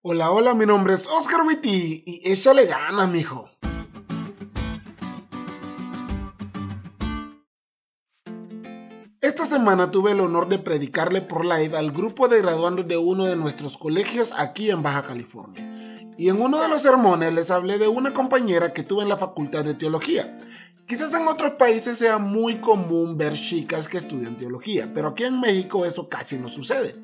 Hola, hola, mi nombre es Oscar Witty y échale ganas, mijo. Esta semana tuve el honor de predicarle por live al grupo de graduandos de uno de nuestros colegios aquí en Baja California. Y en uno de los sermones les hablé de una compañera que tuve en la Facultad de Teología. Quizás en otros países sea muy común ver chicas que estudian teología, pero aquí en México eso casi no sucede.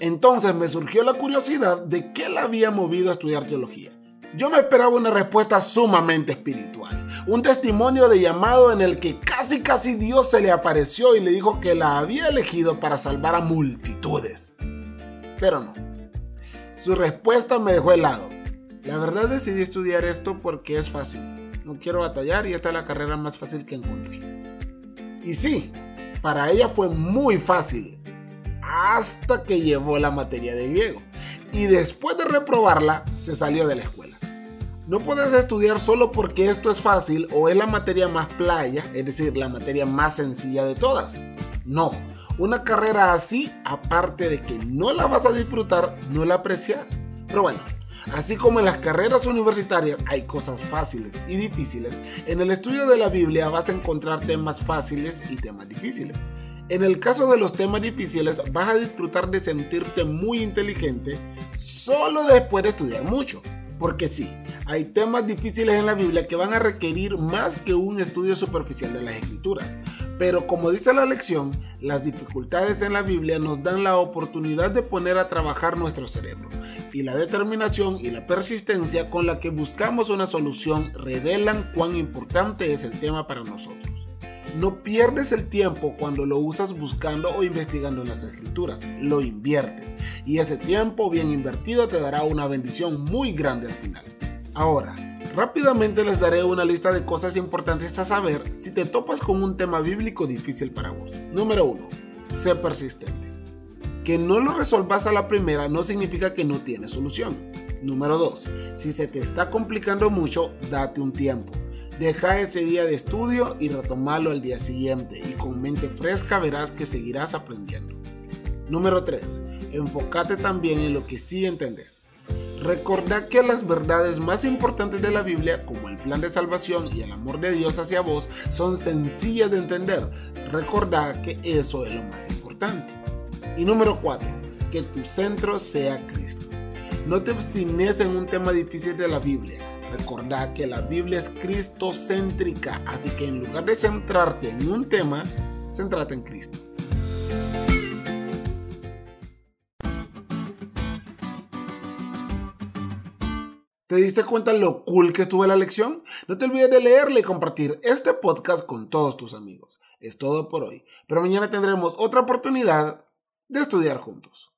Entonces me surgió la curiosidad de qué la había movido a estudiar teología. Yo me esperaba una respuesta sumamente espiritual, un testimonio de llamado en el que casi casi Dios se le apareció y le dijo que la había elegido para salvar a multitudes. Pero no. Su respuesta me dejó helado. La verdad decidí estudiar esto porque es fácil. No quiero batallar y esta es la carrera más fácil que encontré. Y sí, para ella fue muy fácil hasta que llevó la materia de griego. Y después de reprobarla, se salió de la escuela. No puedes estudiar solo porque esto es fácil o es la materia más playa, es decir, la materia más sencilla de todas. No, una carrera así, aparte de que no la vas a disfrutar, no la aprecias. Pero bueno, Así como en las carreras universitarias hay cosas fáciles y difíciles, en el estudio de la Biblia vas a encontrar temas fáciles y temas difíciles. En el caso de los temas difíciles vas a disfrutar de sentirte muy inteligente solo después de estudiar mucho. Porque sí, hay temas difíciles en la Biblia que van a requerir más que un estudio superficial de las escrituras. Pero como dice la lección, las dificultades en la Biblia nos dan la oportunidad de poner a trabajar nuestro cerebro. Y la determinación y la persistencia con la que buscamos una solución revelan cuán importante es el tema para nosotros. No pierdes el tiempo cuando lo usas buscando o investigando en las escrituras, lo inviertes y ese tiempo bien invertido te dará una bendición muy grande al final. Ahora, rápidamente les daré una lista de cosas importantes a saber si te topas con un tema bíblico difícil para vos. Número 1. Sé persistente. Que no lo resolvas a la primera no significa que no tiene solución. Número 2. Si se te está complicando mucho, date un tiempo. Deja ese día de estudio y retomarlo al día siguiente y con mente fresca verás que seguirás aprendiendo. Número 3. Enfócate también en lo que sí entendés. Recordad que las verdades más importantes de la Biblia, como el plan de salvación y el amor de Dios hacia vos, son sencillas de entender. Recordad que eso es lo más importante. Y número 4. Que tu centro sea Cristo. No te obstines en un tema difícil de la Biblia Recordad que la Biblia es cristocéntrica, así que en lugar de centrarte en un tema, céntrate en Cristo. ¿Te diste cuenta lo cool que estuvo la lección? No te olvides de leerle y compartir este podcast con todos tus amigos. Es todo por hoy, pero mañana tendremos otra oportunidad de estudiar juntos.